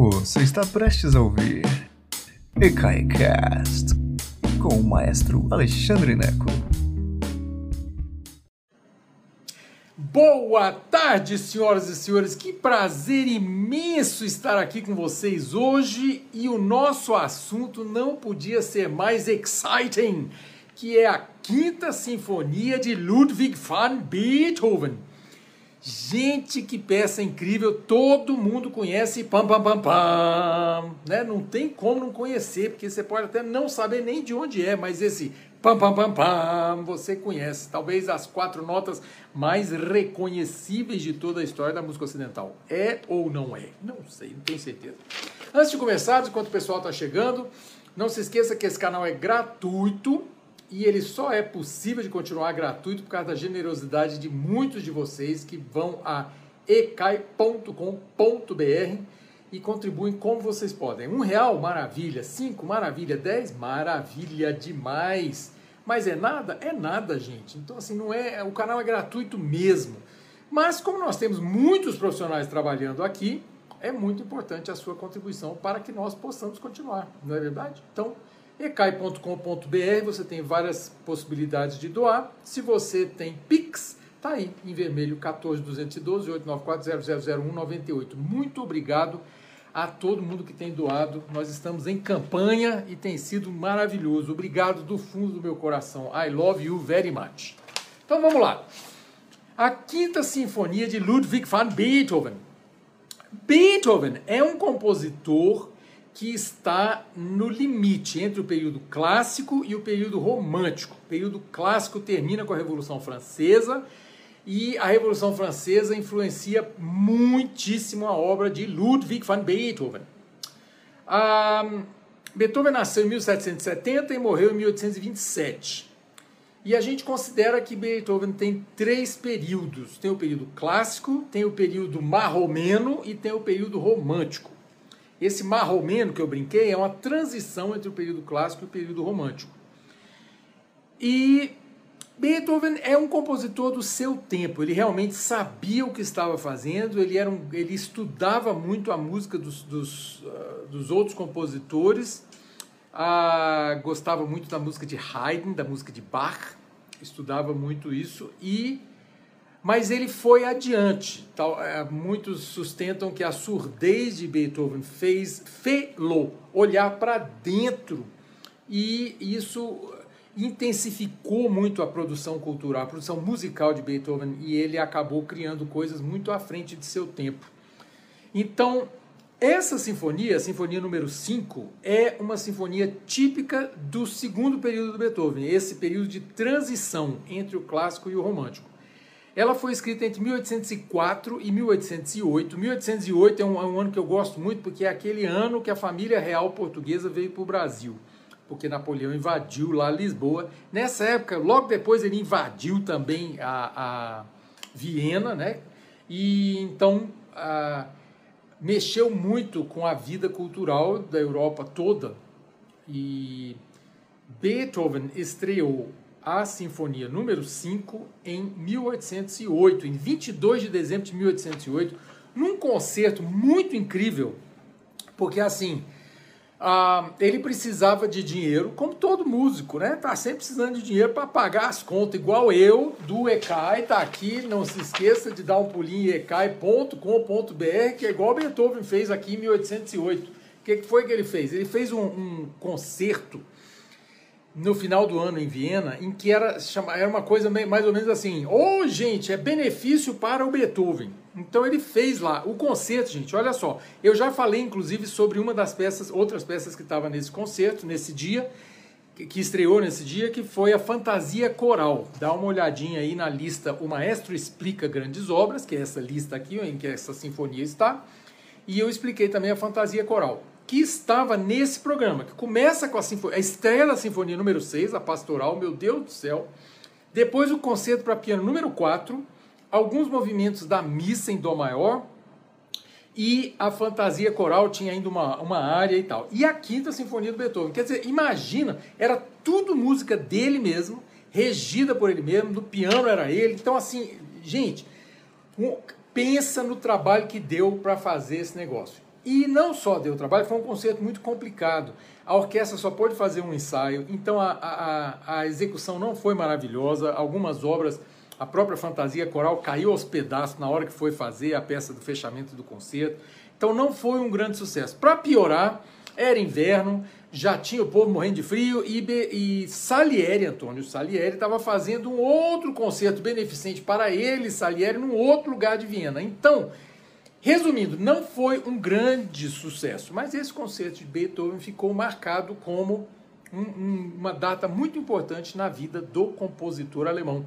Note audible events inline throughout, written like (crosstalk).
Você está prestes a ouvir EKAICAST com o maestro Alexandre Neco. Boa tarde, senhoras e senhores. Que prazer imenso estar aqui com vocês hoje e o nosso assunto não podia ser mais exciting, que é a Quinta Sinfonia de Ludwig van Beethoven. Gente, que peça incrível, todo mundo conhece, pam pam pam pam, né? Não tem como não conhecer, porque você pode até não saber nem de onde é, mas esse pam pam pam pam você conhece, talvez as quatro notas mais reconhecíveis de toda a história da música ocidental. É ou não é? Não sei, não tenho certeza. Antes de começar, enquanto o pessoal está chegando, não se esqueça que esse canal é gratuito, e ele só é possível de continuar gratuito por causa da generosidade de muitos de vocês que vão a ecai.com.br e contribuem como vocês podem. Um real, maravilha. Cinco, maravilha. Dez, maravilha demais. Mas é nada? É nada, gente. Então, assim, não é. O canal é gratuito mesmo. Mas como nós temos muitos profissionais trabalhando aqui, é muito importante a sua contribuição para que nós possamos continuar, não é verdade? Então, ecai.com.br, você tem várias possibilidades de doar. Se você tem Pix, tá aí em vermelho 14212 894 000198. Muito obrigado a todo mundo que tem doado. Nós estamos em campanha e tem sido maravilhoso. Obrigado do fundo do meu coração. I love you very much. Então vamos lá. A Quinta Sinfonia de Ludwig van Beethoven. Beethoven é um compositor que está no limite entre o período clássico e o período romântico. O período clássico termina com a Revolução Francesa e a Revolução Francesa influencia muitíssimo a obra de Ludwig van Beethoven. Ah, Beethoven nasceu em 1770 e morreu em 1827. E a gente considera que Beethoven tem três períodos: tem o período clássico, tem o período marromeno e tem o período romântico. Esse marromeno que eu brinquei é uma transição entre o período clássico e o período romântico. E Beethoven é um compositor do seu tempo, ele realmente sabia o que estava fazendo, ele, era um, ele estudava muito a música dos, dos, uh, dos outros compositores, uh, gostava muito da música de Haydn, da música de Bach, estudava muito isso e mas ele foi adiante. Tal, é, muitos sustentam que a surdez de Beethoven fez fê-lo olhar para dentro e isso intensificou muito a produção cultural, a produção musical de Beethoven e ele acabou criando coisas muito à frente de seu tempo. Então, essa sinfonia, a sinfonia número 5, é uma sinfonia típica do segundo período do Beethoven, esse período de transição entre o clássico e o romântico. Ela foi escrita entre 1804 e 1808. 1808 é um, é um, ano que eu gosto muito porque é aquele ano que a família real portuguesa veio para o Brasil, porque Napoleão invadiu lá Lisboa. Nessa época, logo depois ele invadiu também a, a Viena, né? E então a, mexeu muito com a vida cultural da Europa toda. E Beethoven estreou a Sinfonia número 5 em 1808, em 22 de dezembro de 1808, num concerto muito incrível, porque assim, uh, ele precisava de dinheiro, como todo músico, né? Tá sempre precisando de dinheiro para pagar as contas, igual eu do ECAI, tá aqui, não se esqueça de dar um pulinho em ecai.com.br, que é igual Beethoven fez aqui em 1808. O que foi que ele fez? Ele fez um, um concerto no final do ano em Viena, em que era, era uma coisa mais ou menos assim: ô oh, gente, é benefício para o Beethoven. Então ele fez lá o concerto, gente. Olha só, eu já falei inclusive sobre uma das peças, outras peças que estava nesse concerto, nesse dia, que estreou nesse dia, que foi a Fantasia Coral. Dá uma olhadinha aí na lista O Maestro Explica Grandes Obras, que é essa lista aqui em que essa sinfonia está. E eu expliquei também a Fantasia Coral que estava nesse programa, que começa com a, sinfonia, a estreia da Sinfonia número 6, a Pastoral, meu Deus do céu. Depois o concerto para piano número 4, alguns movimentos da missa em Dó maior e a fantasia coral tinha ainda uma, uma área e tal. E a quinta sinfonia do Beethoven. Quer dizer, imagina, era tudo música dele mesmo, regida por ele mesmo, do piano era ele. Então, assim, gente, um, pensa no trabalho que deu para fazer esse negócio. E não só deu trabalho, foi um concerto muito complicado. A orquestra só pôde fazer um ensaio, então a, a, a execução não foi maravilhosa. Algumas obras, a própria fantasia coral caiu aos pedaços na hora que foi fazer a peça do fechamento do concerto. Então não foi um grande sucesso. Para piorar, era inverno, já tinha o povo morrendo de frio e, e Salieri, Antônio Salieri, estava fazendo um outro concerto beneficente para ele, Salieri, num outro lugar de Viena. Então, Resumindo, não foi um grande sucesso, mas esse concerto de Beethoven ficou marcado como um, um, uma data muito importante na vida do compositor alemão.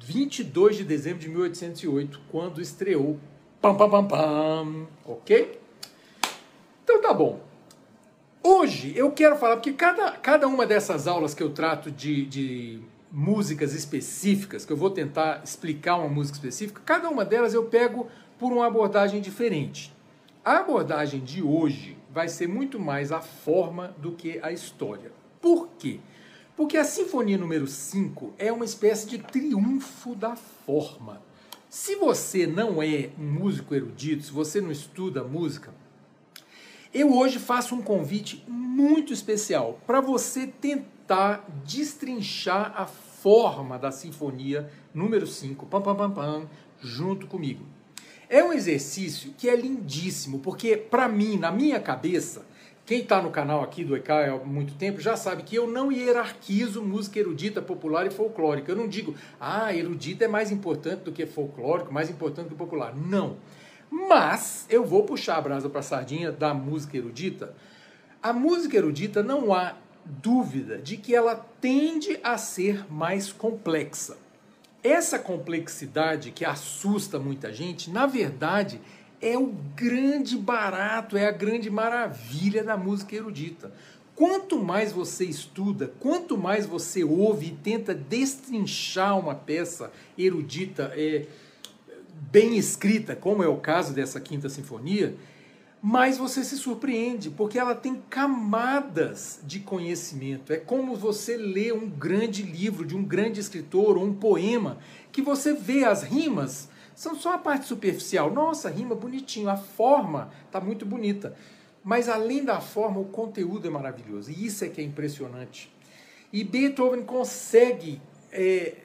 22 de dezembro de 1808, quando estreou Pam Pam Pam Pam, ok? Então tá bom. Hoje eu quero falar, porque cada, cada uma dessas aulas que eu trato de, de músicas específicas, que eu vou tentar explicar uma música específica, cada uma delas eu pego por uma abordagem diferente. A abordagem de hoje vai ser muito mais a forma do que a história. Por quê? Porque a Sinfonia número 5 é uma espécie de triunfo da forma. Se você não é um músico erudito, se você não estuda música, eu hoje faço um convite muito especial para você tentar destrinchar a forma da Sinfonia número 5, pam, pam, pam, pam, junto comigo. É um exercício que é lindíssimo, porque para mim, na minha cabeça, quem está no canal aqui do ECA há muito tempo já sabe que eu não hierarquizo música erudita, popular e folclórica. Eu não digo, ah, erudita é mais importante do que folclórico, mais importante do que popular. Não. Mas eu vou puxar a brasa para a sardinha da música erudita. A música erudita não há dúvida de que ela tende a ser mais complexa. Essa complexidade que assusta muita gente, na verdade, é o grande barato, é a grande maravilha da música erudita. Quanto mais você estuda, quanto mais você ouve e tenta destrinchar uma peça erudita é, bem escrita, como é o caso dessa Quinta Sinfonia, mas você se surpreende, porque ela tem camadas de conhecimento. É como você lê um grande livro de um grande escritor ou um poema, que você vê as rimas, são só a parte superficial. Nossa, rima bonitinho, a forma está muito bonita. Mas além da forma, o conteúdo é maravilhoso. E isso é que é impressionante. E Beethoven consegue é,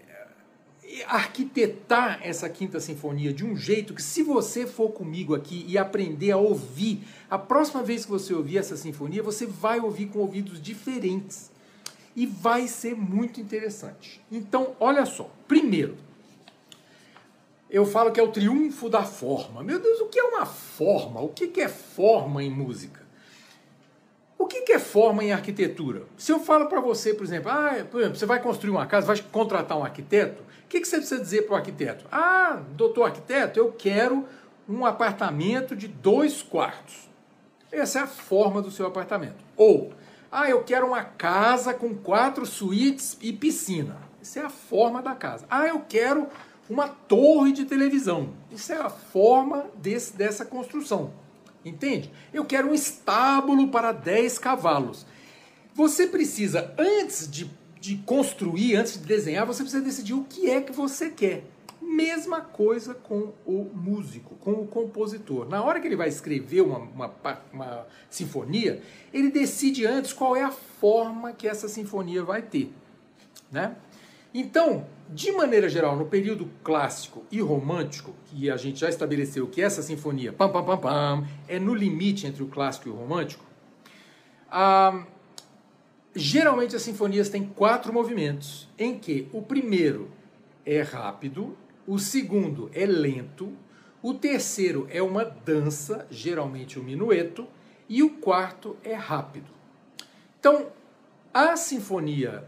arquitetar essa quinta sinfonia de um jeito que, se você for comigo aqui e aprender a ouvir, a próxima vez que você ouvir essa sinfonia, você vai ouvir com ouvidos diferentes. E vai ser muito interessante. Então, olha só. Primeiro, eu falo que é o triunfo da forma. Meu Deus, o que é uma forma? O que é forma em música? O que é forma em arquitetura? Se eu falo para você, por exemplo, ah, por exemplo, você vai construir uma casa, vai contratar um arquiteto, o que, você precisa dizer para o arquiteto? Ah, doutor arquiteto, eu quero um apartamento de dois quartos. Essa é a forma do seu apartamento. Ou, ah, eu quero uma casa com quatro suítes e piscina. Essa é a forma da casa. Ah, eu quero uma torre de televisão. Isso é a forma desse, dessa construção. Entende? Eu quero um estábulo para 10 cavalos. Você precisa, antes de de construir, antes de desenhar, você precisa decidir o que é que você quer. Mesma coisa com o músico, com o compositor. Na hora que ele vai escrever uma, uma, uma sinfonia, ele decide antes qual é a forma que essa sinfonia vai ter. Né? Então, de maneira geral, no período clássico e romântico, que a gente já estabeleceu que essa sinfonia pam, pam, pam, pam, é no limite entre o clássico e o romântico, ah, Geralmente as sinfonias têm quatro movimentos, em que o primeiro é rápido, o segundo é lento, o terceiro é uma dança, geralmente um minueto, e o quarto é rápido. Então, a sinfonia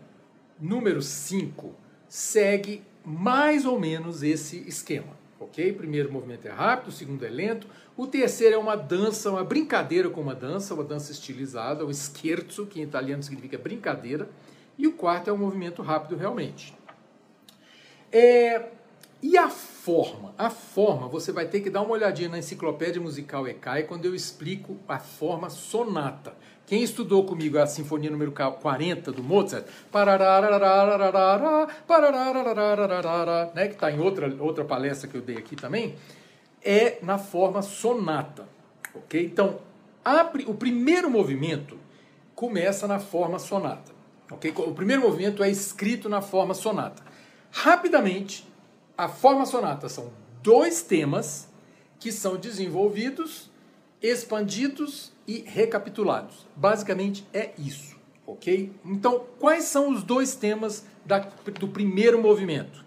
número 5 segue mais ou menos esse esquema ok? Primeiro movimento é rápido, o segundo é lento. O terceiro é uma dança, uma brincadeira com uma dança, uma dança estilizada, o scherzo, que em italiano significa brincadeira. E o quarto é um movimento rápido realmente. É, e a forma? A forma, você vai ter que dar uma olhadinha na enciclopédia musical ECAI quando eu explico a forma sonata. Quem estudou comigo a Sinfonia número 40 do Mozart, né, que está em outra, outra palestra que eu dei aqui também, é na forma sonata. ok? Então, o primeiro movimento começa na forma sonata. Okay? O primeiro movimento é escrito na forma sonata. Rapidamente, a forma sonata são dois temas que são desenvolvidos, expandidos e recapitulados. Basicamente é isso, ok? Então, quais são os dois temas da, do primeiro movimento?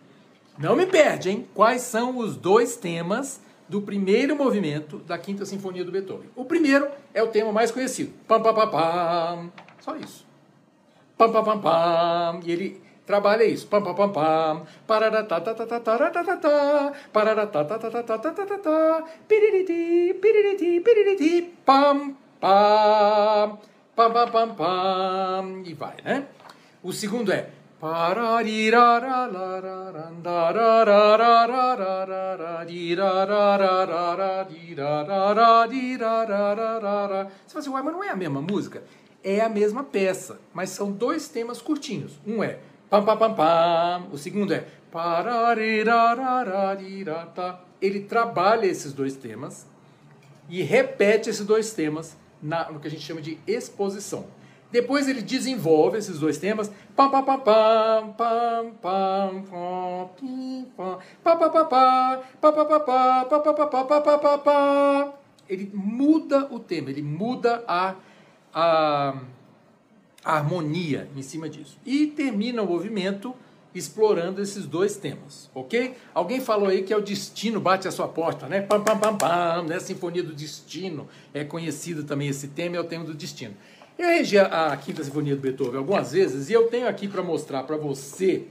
Não me perde, hein? Quais são os dois temas do primeiro movimento da Quinta Sinfonia do Beethoven? O primeiro é o tema mais conhecido. Pam, pam, pam, pam. Só isso. Pam, pam, pam, pam. E ele trabalha isso. Pam, pam, pam, pam. Pararatá, tá, tá, tá, tá, tá, Pararatá, tá, tá, tá, tá, tá, tá, tá. Piririti, piririti, piririti. Pam, pam. Pam, pam, pam, pam. E vai, né? O segundo é você fala assim, ué, mas não é a mesma música? É a mesma peça, mas são dois temas curtinhos. Um é pam pam pam pam, o segundo é ele trabalha esses dois temas e repete esses dois temas na, no que a gente chama de exposição. Depois ele desenvolve esses dois temas. Ele muda o tema, ele muda a, a, a harmonia em cima disso. E termina o movimento explorando esses dois temas, ok? Alguém falou aí que é o destino bate a sua porta, né? Pam, pam, pam, pam, né? Sinfonia do Destino é conhecido também esse tema, é o tema do destino. Eu regi a Quinta Sinfonia do Beethoven algumas vezes e eu tenho aqui para mostrar para você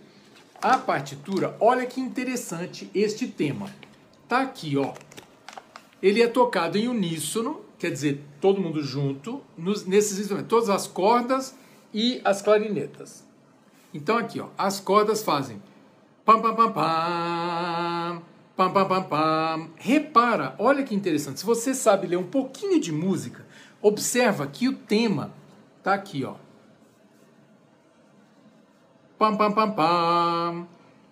a partitura. Olha que interessante este tema. Tá aqui, ó. Ele é tocado em uníssono, quer dizer, todo mundo junto, nos, nesses instrumentos, todas as cordas e as clarinetas. Então aqui, ó, as cordas fazem pam pam pam pam, pam pam pam pam. Repara, olha que interessante. Se você sabe ler um pouquinho de música, observa que o tema tá aqui, ó. Pam pam pam pam.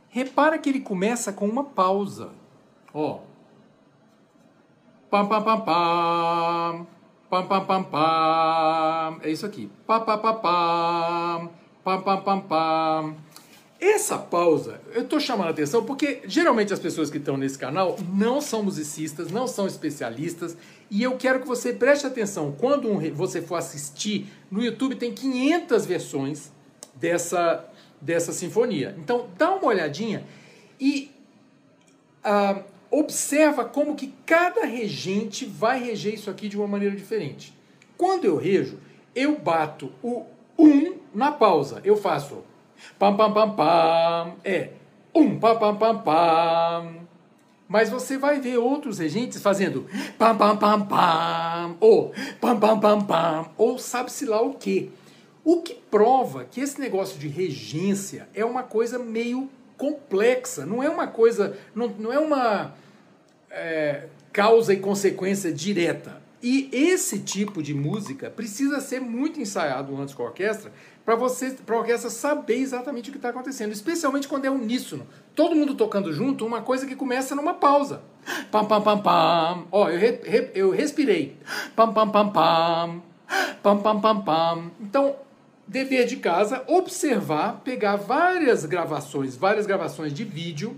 Repara que ele começa com uma pausa. Ó. Pam pam pam pam. Pam pam pam pam. É isso aqui. Pam pam pam pam. Pam, pam, pam, pam. Essa pausa, eu estou chamando a atenção porque geralmente as pessoas que estão nesse canal não são musicistas, não são especialistas, e eu quero que você preste atenção. Quando um, você for assistir, no YouTube tem 500 versões dessa, dessa sinfonia. Então dá uma olhadinha e uh, observa como que cada regente vai reger isso aqui de uma maneira diferente. Quando eu rejo, eu bato o 1 um na pausa. Eu faço Pam, pam, pam, pam. É. Um, pam, pam, pam, pam. Mas você vai ver outros regentes fazendo pam, pam, pam, pam. Ou pam, pam, pam, pam. Ou sabe-se lá o quê. O que prova que esse negócio de regência é uma coisa meio complexa. Não é uma coisa. Não, não é uma é, causa e consequência direta. E esse tipo de música precisa ser muito ensaiado antes com a orquestra para você, para a orquestra saber exatamente o que está acontecendo, especialmente quando é uníssono. Todo mundo tocando junto, uma coisa que começa numa pausa. Pam pam pam pam. Ó, eu, re, re, eu respirei. Pam pam pam pam. Pam pam pam pam. Então, dever de casa, observar, pegar várias gravações, várias gravações de vídeo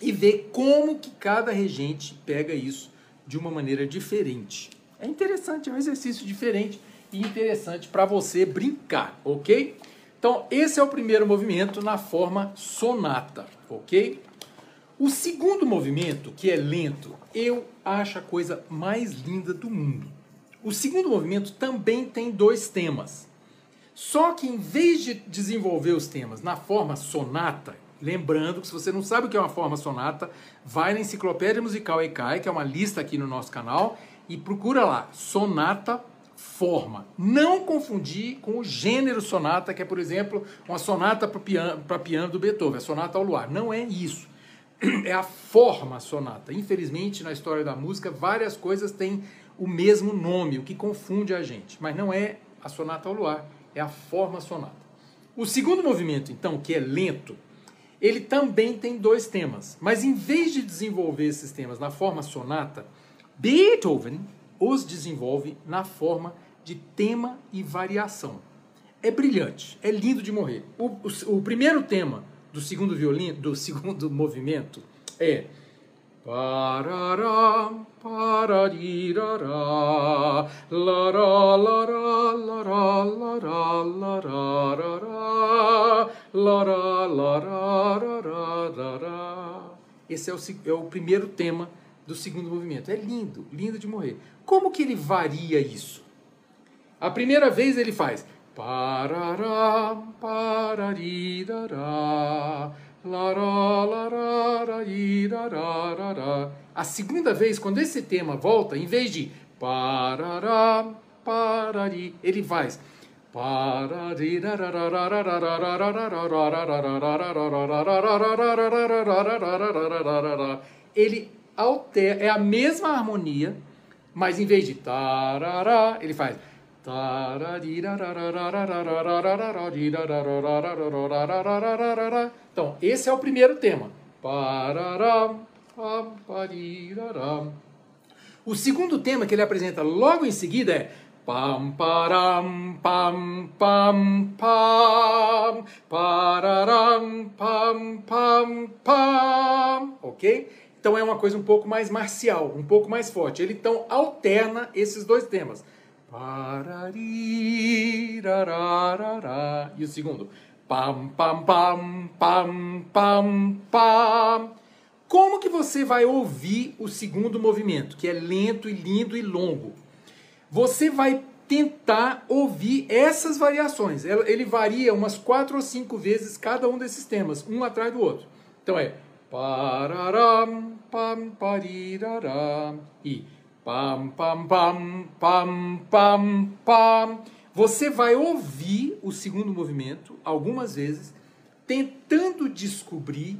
e ver como que cada regente pega isso de uma maneira diferente. É interessante, é um exercício diferente e interessante para você brincar, ok? Então, esse é o primeiro movimento na forma sonata, ok? O segundo movimento, que é lento, eu acho a coisa mais linda do mundo. O segundo movimento também tem dois temas. Só que em vez de desenvolver os temas na forma sonata, lembrando que se você não sabe o que é uma forma sonata, vai na Enciclopédia Musical ECAI, que é uma lista aqui no nosso canal, e procura lá, sonata forma. Não confundir com o gênero sonata, que é, por exemplo, uma sonata para piano, piano do Beethoven, a sonata ao luar. Não é isso. (clears throat) É a forma sonata. Infelizmente, na história da música, várias coisas têm o mesmo nome, o que confunde a gente. Mas não é a sonata ao luar, é a forma sonata. O segundo movimento, então, que é lento, ele também tem dois temas. Mas em vez de desenvolver esses temas na forma sonata, Beethoven os desenvolve na forma de tema e variação. É brilhante, é lindo de morrer. O, o, o primeiro tema do segundo violino, do (laughs) segundo movimento é. Esse é o, é o primeiro tema do segundo movimento. É lindo, lindo de morrer. Como que ele varia isso? A primeira vez ele faz parará, pararirará, lará, lará. A segunda vez, quando esse tema volta, em vez de parará, parari, ele faz ele altera, é a mesma harmonia, mas em vez de tarará, ele faz então, esse é o primeiro tema. O segundo tema que ele apresenta logo em seguida é ok? Então é uma coisa um pouco mais marcial, um pouco mais forte. Ele então alterna esses dois temas. E o segundo. Pam, pam, pam, pam, pam, pam. Como que você vai ouvir o segundo movimento, que é lento e lindo e longo? Você vai tentar ouvir essas variações. Ele varia umas quatro ou cinco vezes cada um desses temas, um atrás do outro. Então é pararam, pam, pariraram e Pam, pam, pam, pam, pam, pam. Você vai ouvir o segundo movimento algumas vezes, tentando descobrir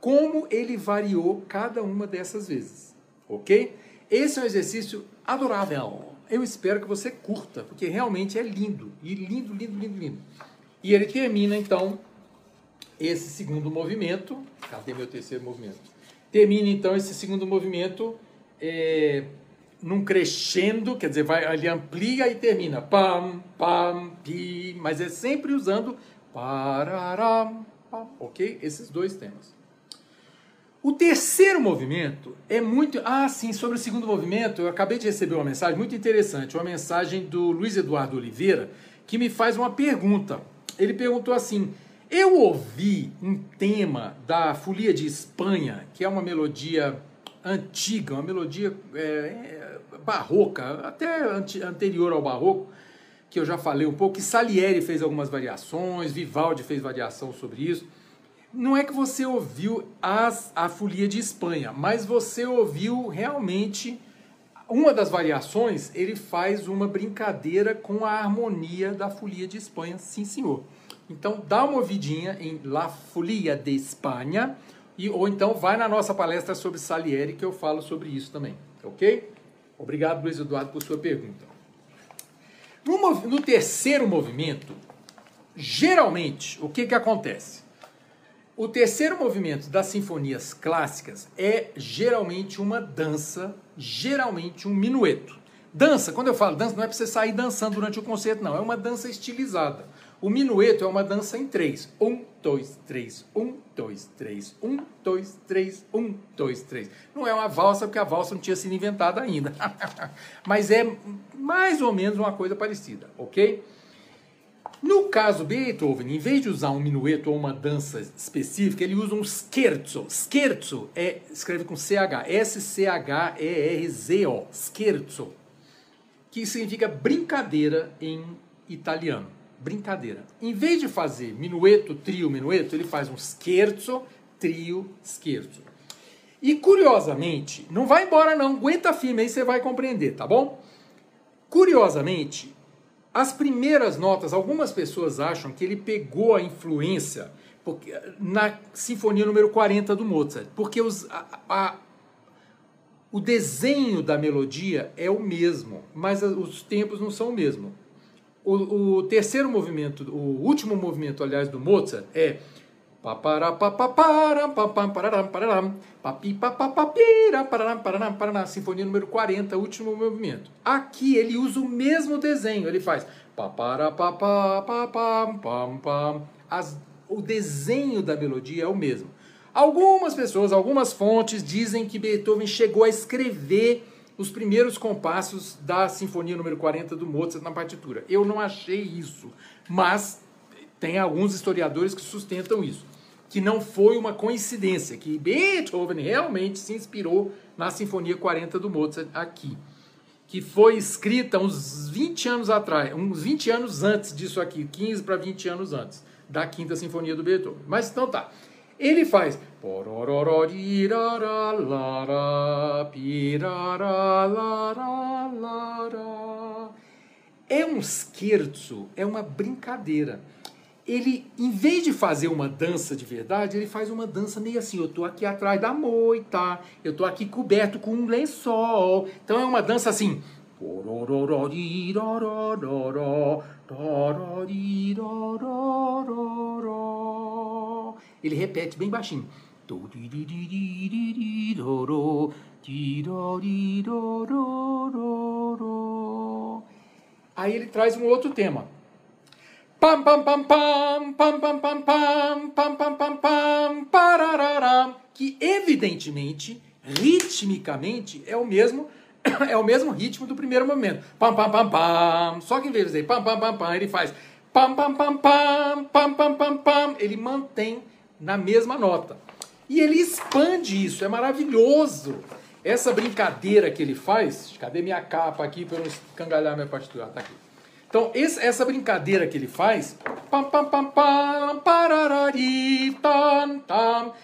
como ele variou cada uma dessas vezes. Ok? Esse é um exercício adorável. Eu espero que você curta, porque realmente é lindo. E lindo, lindo, lindo, lindo. E ele termina então esse segundo movimento. Cadê meu terceiro movimento? Termina então esse segundo movimento. É, num crescendo, quer dizer, vai, ele amplia e termina. Pam, pam, pi, mas é sempre usando pararam, pam, ok? Esses dois temas. O terceiro movimento é muito. Ah, sim, sobre o segundo movimento, eu acabei de receber uma mensagem muito interessante, uma mensagem do Luiz Eduardo Oliveira, que me faz uma pergunta. Ele perguntou assim: Eu ouvi um tema da Folia de Espanha, que é uma melodia antiga, uma melodia é, barroca, até anterior ao barroco, que eu já falei um pouco, que Salieri fez algumas variações, Vivaldi fez variação sobre isso. Não é que você ouviu as, a Folia de Espanha, mas você ouviu realmente uma das variações, ele faz uma brincadeira com a harmonia da Folia de Espanha, sim senhor. Então dá uma ouvidinha em La Folia de Espanha, e, ou então vai na nossa palestra sobre Salieri que eu falo sobre isso também, ok? Obrigado, Luiz Eduardo, por sua pergunta. No, no terceiro movimento, geralmente, o que, que acontece? O terceiro movimento das sinfonias clássicas é geralmente uma dança, geralmente um minueto. Dança, quando eu falo dança, não é para você sair dançando durante o concerto, não. É uma dança estilizada. O minueto é uma dança em três. Um, dois, três. Um, dois, três. Um, dois, três. Um, dois, três. Não é uma valsa, porque a valsa não tinha sido inventada ainda. (laughs) Mas é mais ou menos uma coisa parecida, ok? No caso Beethoven, em vez de usar um minueto ou uma dança específica, ele usa um scherzo. Scherzo é, escreve com CH, S-C-H-E-R-Z-O, scherzo, que significa brincadeira em italiano brincadeira. Em vez de fazer minueto, trio, minueto, ele faz um scherzo, trio, scherzo. E curiosamente, não vai embora não, aguenta firme aí você vai compreender, tá bom? Curiosamente, as primeiras notas, algumas pessoas acham que ele pegou a influência porque, na Sinfonia número 40 do Mozart, porque os, a, a, o desenho da melodia é o mesmo, mas os tempos não são o mesmo. O, o, terceiro movimento, o último movimento, aliás, do Mozart é Sinfonia número 40, último movimento. Aqui ele usa o mesmo desenho, ele faz As, o desenho da melodia é o mesmo. Algumas pessoas, algumas fontes dizem que Beethoven chegou a escrever os primeiros compassos da Sinfonia número 40 do Mozart na partitura. Eu não achei isso, mas tem alguns historiadores que sustentam isso, que não foi uma coincidência, que Beethoven realmente se inspirou na Sinfonia 40 do Mozart aqui, que foi escrita uns 20 anos atrás, uns 20 anos antes disso aqui, 15 para 20 anos antes da Quinta Sinfonia do Beethoven. Mas então tá. Ele faz é um scherzo, é uma brincadeira. Ele, em vez de fazer uma dança de verdade, ele faz uma dança meio assim, eu tô aqui atrás da moita, eu tô aqui coberto com um lençol. Então é uma dança assim. Ele repete bem baixinho. Aí ele traz um outro tema. Pam pam pam pam pam pam pam pam pam pam pam pam pararara, que evidentemente, ritmicamente é o mesmo é o mesmo ritmo do primeiro movimento. Pam pam pam pam. Só que em vez de pam pam pam pam, ele faz pam pam pam pam pam pam pam pam, ele mantém na mesma nota. E ele expande isso, é maravilhoso. Essa brincadeira que ele faz, cadê minha capa aqui para eu não escangalhar minha partitura? Tá aqui. Então, essa brincadeira que ele faz, pam pam pam pam, pararari, tam tam,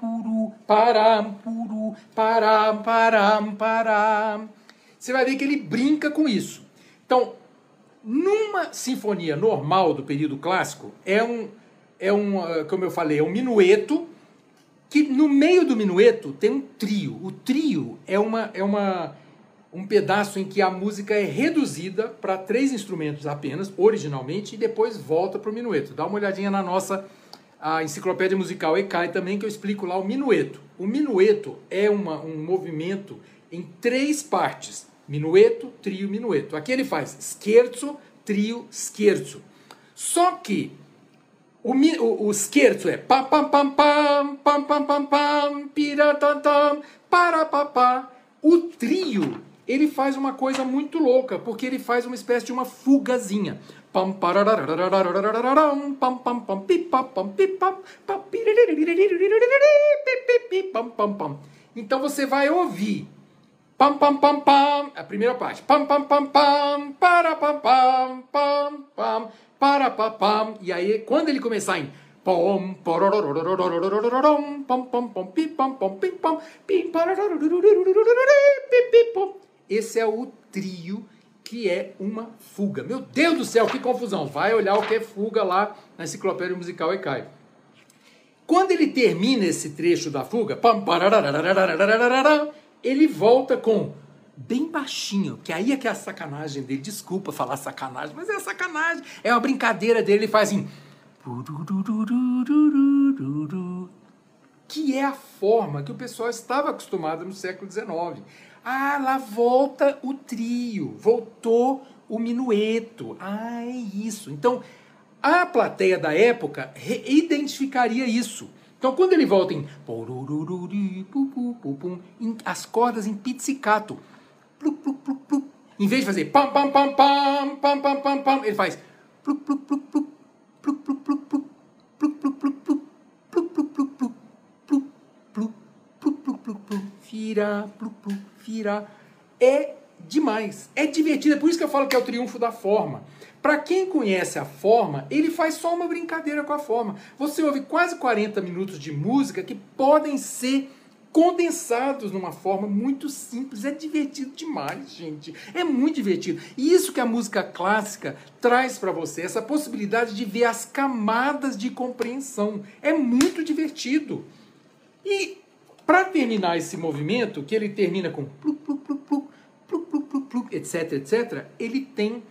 puru, param, puru, param, param, param. Você vai ver que ele brinca com isso. Então, numa sinfonia normal do período clássico, é um, é um, ah, como eu falei, é um minueto que no meio do minueto tem um trio. O trio é uma é uma um pedaço em que a música é reduzida para três instrumentos apenas, originalmente, e depois volta para o minueto. Dá uma olhadinha na nossa a enciclopédia musical ECAI também, que eu explico lá o minueto. O minueto é uma, um movimento em três partes: minueto, trio, minueto. Aqui ele faz scherzo, trio, scherzo. Só que o, o, o scherzo é pam pam pam pam pam pam pam pam piratam para papá. O trio ele faz uma coisa muito louca, porque ele faz uma espécie de uma fugazinha. Pam pam pam pam pam pam pam Então você vai ouvir pam pam pam pam, a primeira parte. Pam pam pam pam para pam pam pam pam para pam e aí quando ele começar em pom pom pom pom pom pim pom pom pim pom pim esse é o trio que é uma fuga. Meu Deus do céu, que confusão! Vai olhar o que é fuga lá na enciclopédia musical ECAI. Quando ele termina esse trecho da fuga, ele volta com bem baixinho, que aí é que é a sacanagem dele. Desculpa falar sacanagem, mas é sacanagem. É uma brincadeira dele. Ele faz assim. Que é a forma que o pessoal estava acostumado no século XIX. Ah, lá volta o trio, voltou o minueto. Ah, é isso. Então, a plateia da época identificaria isso. Então, quando ele volta em as cordas em pizzicato, em vez de fazer ele faz Fira, vira. É demais. É divertido. É por isso que eu falo que é o triunfo da forma. Para quem conhece a forma, ele faz só uma brincadeira com a forma. Você ouve quase 40 minutos de música que podem ser condensados numa forma muito simples. É divertido demais, gente. É muito divertido. E isso que a música clássica traz para você, essa possibilidade de ver as camadas de compreensão. É muito divertido. E para terminar esse movimento, que ele termina com pluk, pluk, pluk, pluk, etc, etc, ele tem,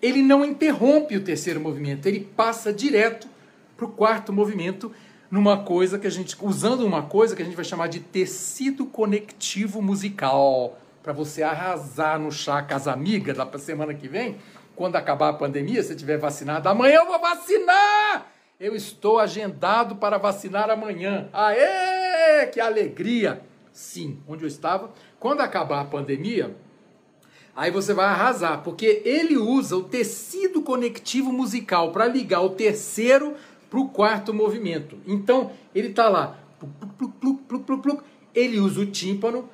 ele não interrompe o terceiro movimento, ele passa direto para o quarto movimento, numa coisa que a gente, usando uma coisa que a gente vai chamar de tecido conectivo musical, para você arrasar no chá com as amigas lá para semana que vem, quando acabar a pandemia, se tiver vacinado, amanhã eu vou vacinar! Eu estou agendado para vacinar amanhã. Aê! Que alegria! Sim, onde eu estava. Quando acabar a pandemia, aí você vai arrasar, porque ele usa o tecido conectivo musical para ligar o terceiro para o quarto movimento. Então, ele está lá, ele usa o tímpano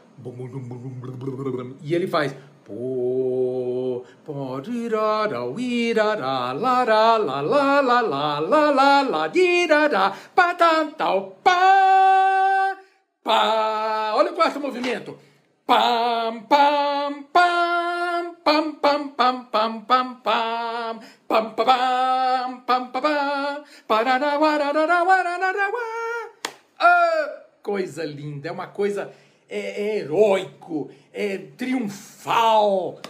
e ele faz Olha o quarto movimento. Pam, pam, pam, pam, pam, pam, pam, pam, pam, pam, pam, pam, pam, ah, coisa linda, é uma coisa é, é heróico, é triunfal,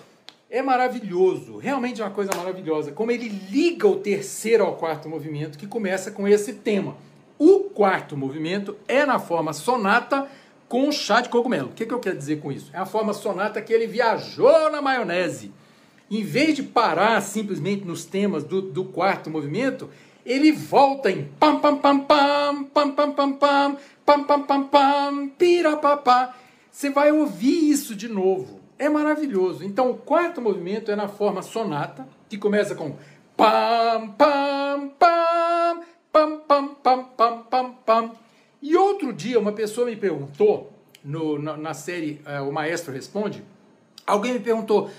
é maravilhoso, realmente é uma coisa maravilhosa. Como ele liga o terceiro ao quarto movimento, que começa com esse tema. O quarto movimento é na forma sonata com chá de cogumelo. O que, que eu quero dizer com isso? É a forma sonata que ele viajou na maionese. Em vez de parar simplesmente nos temas do, do quarto movimento, ele volta em pam pam pam pam pam pam pam pam pam pam pam pam pirapapá. Você vai ouvir isso de novo. É maravilhoso. Então, o quarto movimento é na forma sonata, que começa com pam pam pam pam pam pam pam pam pam. E outro dia uma pessoa me perguntou no, na, na série uh, O Maestro Responde, alguém me perguntou,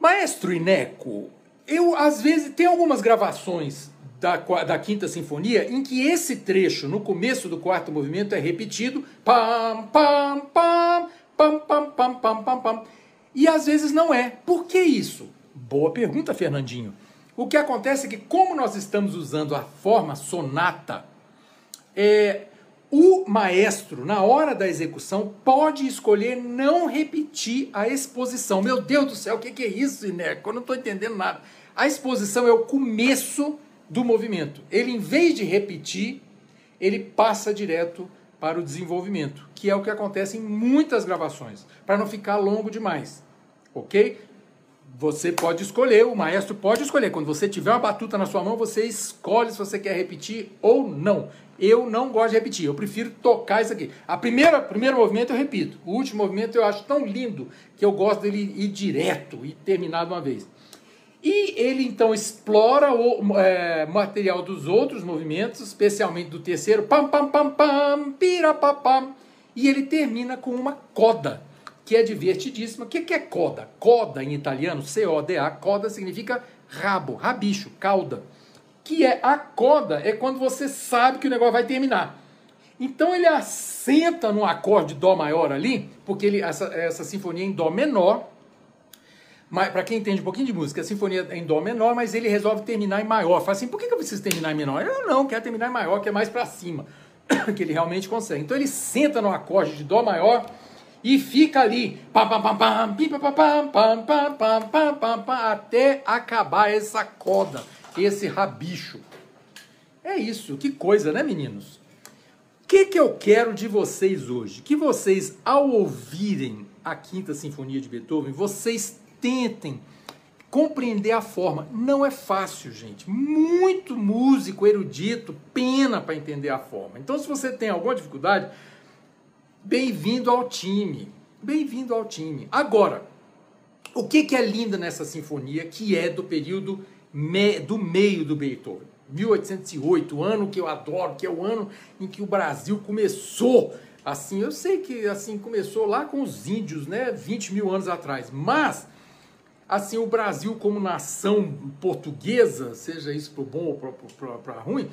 Maestro Ineco, eu às vezes tem algumas gravações da, da Quinta Sinfonia, em que esse trecho, no começo do quarto movimento, é repetido. Pam, pam, pam, pam, pam, pam, pam, pam, pam. E às vezes não é. Por que isso? Boa pergunta, Fernandinho. O que acontece é que, como nós estamos usando a forma sonata, é, o maestro, na hora da execução, pode escolher não repetir a exposição. Meu Deus do céu, o que, é isso, Ineco? Eu não estou entendendo nada. A exposição é o começo do movimento. Ele, em vez de repetir, ele passa direto para o desenvolvimento, que é o que acontece em muitas gravações, para não ficar longo demais. Ok? Você pode escolher, o maestro pode escolher. Quando você tiver uma batuta na sua mão, você escolhe se você quer repetir ou não. Eu não gosto de repetir, eu prefiro tocar isso aqui. A primeira, primeiro movimento eu repito, o último movimento eu acho tão lindo que eu gosto dele ir direto e terminar de uma vez. E ele então explora o é, material dos outros movimentos, especialmente do terceiro, pam pam pam pam, pirapapam, e ele termina com uma coda, que é divertidíssima. O que é coda? Coda em italiano, C-O-D-A, coda significa rabo, rabicho, cauda. Que é a coda, é quando você sabe que o negócio vai terminar. Então ele assenta no acorde Dó maior ali, porque ele, essa, essa sinfonia é em Dó menor, para quem entende um pouquinho de música, a sinfonia é em dó menor, mas ele resolve terminar em maior. Fala assim, por que, eu preciso terminar em menor? Eu não, quero terminar em maior, que é mais para cima, (coughs) que ele realmente consegue. Então ele senta no acorde de dó maior e fica ali, até acabar essa coda, esse rabicho. É isso, que coisa, né, meninos? O que, que eu quero de vocês hoje? Que vocês, ao ouvirem a Quinta Sinfonia de Beethoven, vocês tentem compreender a forma. Não é fácil, gente. Muito músico erudito pena para entender a forma. Então, se você tem alguma dificuldade, bem-vindo ao time. Bem-vindo ao time. Agora, o que, que é lindo nessa sinfonia, que é do período me, do meio do Beethoven? 1808, o ano que eu adoro, que é o ano em que o Brasil começou. Assim, eu sei que assim começou lá com os índios, né? 20 mil anos atrás. Mas assim o Brasil como nação portuguesa, seja isso para bom ou para ruim,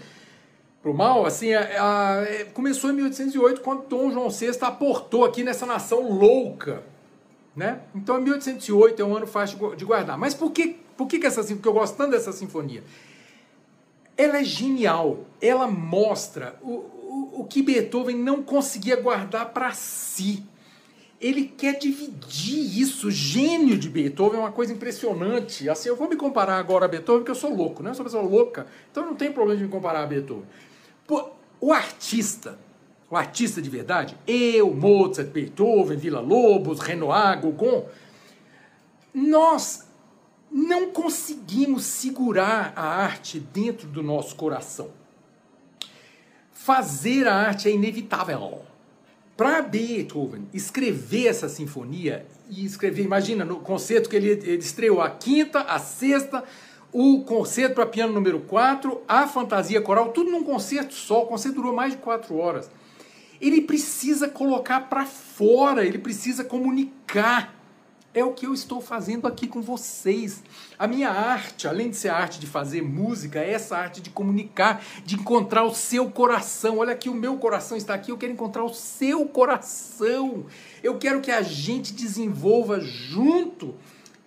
para o mal, assim, a, a, é, começou em 1808 quando Dom João VI aportou aqui nessa nação louca, né? Então 1808 é um ano fácil de guardar. Mas por que, por que, que essa porque eu gosto tanto dessa sinfonia? Ela é genial, ela mostra o, o, o que Beethoven não conseguia guardar para si ele quer dividir isso. O gênio de Beethoven é uma coisa impressionante. Assim, eu vou me comparar agora a Beethoven, porque eu sou louco, né? Eu sou uma pessoa louca, então não tem problema de me comparar a Beethoven. O artista, o artista de verdade, eu, Mozart, Beethoven, Villa Lobos, Renoir, Gauguin, nós não conseguimos segurar a arte dentro do nosso coração. Fazer a arte é inevitável. Para Beethoven escrever essa sinfonia e escrever, imagina, no concerto que ele, ele estreou a quinta, a sexta, o concerto para piano número 4, a fantasia coral, tudo num concerto só. O concerto durou mais de quatro horas. Ele precisa colocar para fora, ele precisa comunicar. É o que eu estou fazendo aqui com vocês. A minha arte, além de ser a arte de fazer música, é essa arte de comunicar, de encontrar o seu coração. Olha aqui, o meu coração está aqui, eu quero encontrar o seu coração. Eu quero que a gente desenvolva junto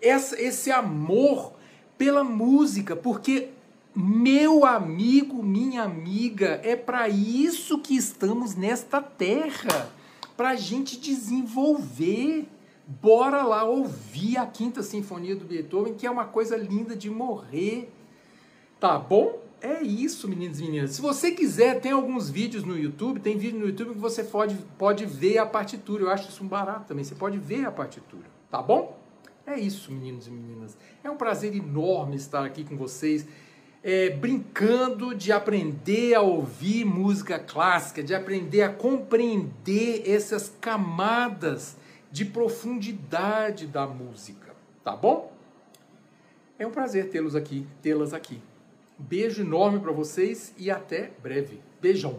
essa, esse amor pela música, porque meu amigo, minha amiga, é para isso que estamos nesta terra, para a gente desenvolver Bora lá ouvir a Quinta Sinfonia do Beethoven, que é uma coisa linda de morrer. Tá bom? É isso, meninos e meninas. Se você quiser, tem alguns vídeos no YouTube, tem vídeo no YouTube que você pode, pode ver a partitura. Eu acho isso um barato também. Você pode ver a partitura, tá bom? É isso, meninos e meninas. É um prazer enorme estar aqui com vocês, é, brincando de aprender a ouvir música clássica, de aprender a compreender essas camadas de profundidade da música, tá bom? É um prazer tê-los aqui, tê-las aqui. beijo enorme para vocês e até breve. Beijão.